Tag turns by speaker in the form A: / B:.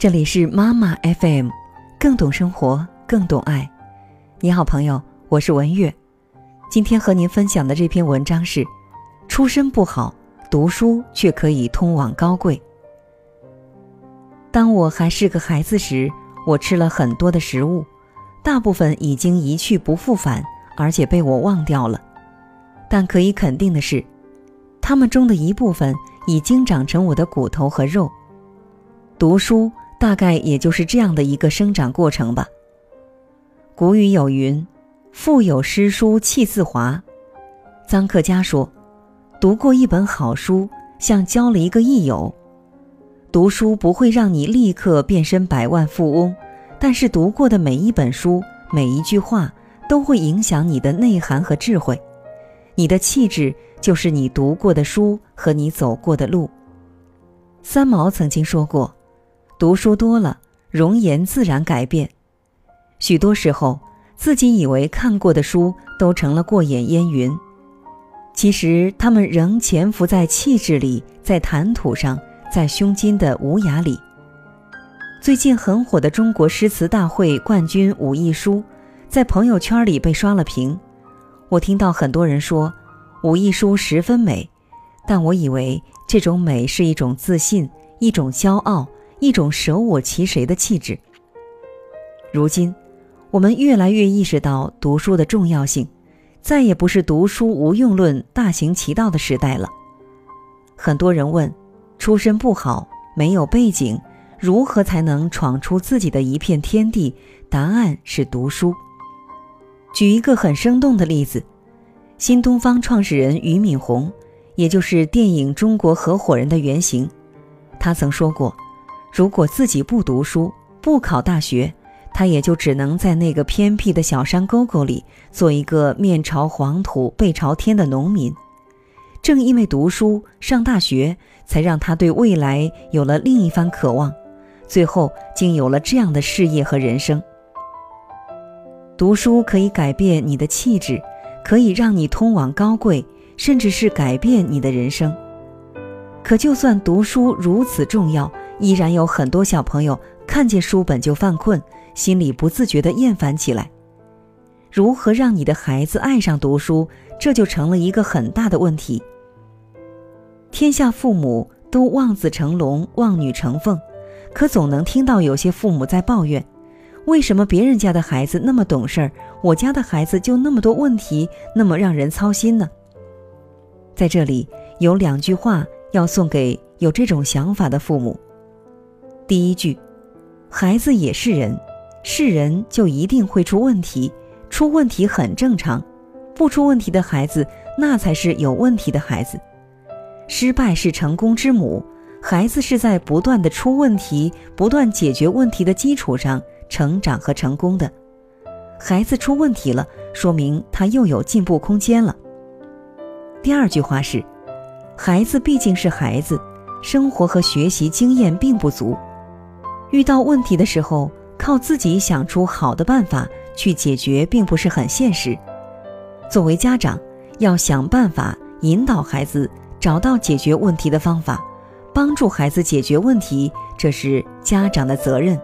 A: 这里是妈妈 FM，更懂生活，更懂爱。你好，朋友，我是文月。今天和您分享的这篇文章是：出身不好，读书却可以通往高贵。当我还是个孩子时，我吃了很多的食物，大部分已经一去不复返，而且被我忘掉了。但可以肯定的是，它们中的一部分已经长成我的骨头和肉。读书。大概也就是这样的一个生长过程吧。古语有云：“腹有诗书气自华。”臧克家说：“读过一本好书，像交了一个益友。读书不会让你立刻变身百万富翁，但是读过的每一本书、每一句话，都会影响你的内涵和智慧。你的气质就是你读过的书和你走过的路。”三毛曾经说过。读书多了，容颜自然改变。许多时候，自己以为看过的书都成了过眼烟云，其实他们仍潜伏在气质里，在谈吐上，在胸襟的无涯里。最近很火的中国诗词大会冠军武亦姝，在朋友圈里被刷了屏。我听到很多人说武亦姝十分美，但我以为这种美是一种自信，一种骄傲。一种舍我其谁的气质。如今，我们越来越意识到读书的重要性，再也不是读书无用论大行其道的时代了。很多人问：出身不好，没有背景，如何才能闯出自己的一片天地？答案是读书。举一个很生动的例子：新东方创始人俞敏洪，也就是电影《中国合伙人》的原型，他曾说过。如果自己不读书、不考大学，他也就只能在那个偏僻的小山沟沟里做一个面朝黄土背朝天的农民。正因为读书、上大学，才让他对未来有了另一番渴望，最后竟有了这样的事业和人生。读书可以改变你的气质，可以让你通往高贵，甚至是改变你的人生。可就算读书如此重要，依然有很多小朋友看见书本就犯困，心里不自觉地厌烦起来。如何让你的孩子爱上读书，这就成了一个很大的问题。天下父母都望子成龙、望女成凤，可总能听到有些父母在抱怨：为什么别人家的孩子那么懂事儿，我家的孩子就那么多问题，那么让人操心呢？在这里有两句话要送给有这种想法的父母。第一句，孩子也是人，是人就一定会出问题，出问题很正常，不出问题的孩子那才是有问题的孩子。失败是成功之母，孩子是在不断的出问题、不断解决问题的基础上成长和成功的。孩子出问题了，说明他又有进步空间了。第二句话是，孩子毕竟是孩子，生活和学习经验并不足。遇到问题的时候，靠自己想出好的办法去解决，并不是很现实。作为家长，要想办法引导孩子找到解决问题的方法，帮助孩子解决问题，这是家长的责任。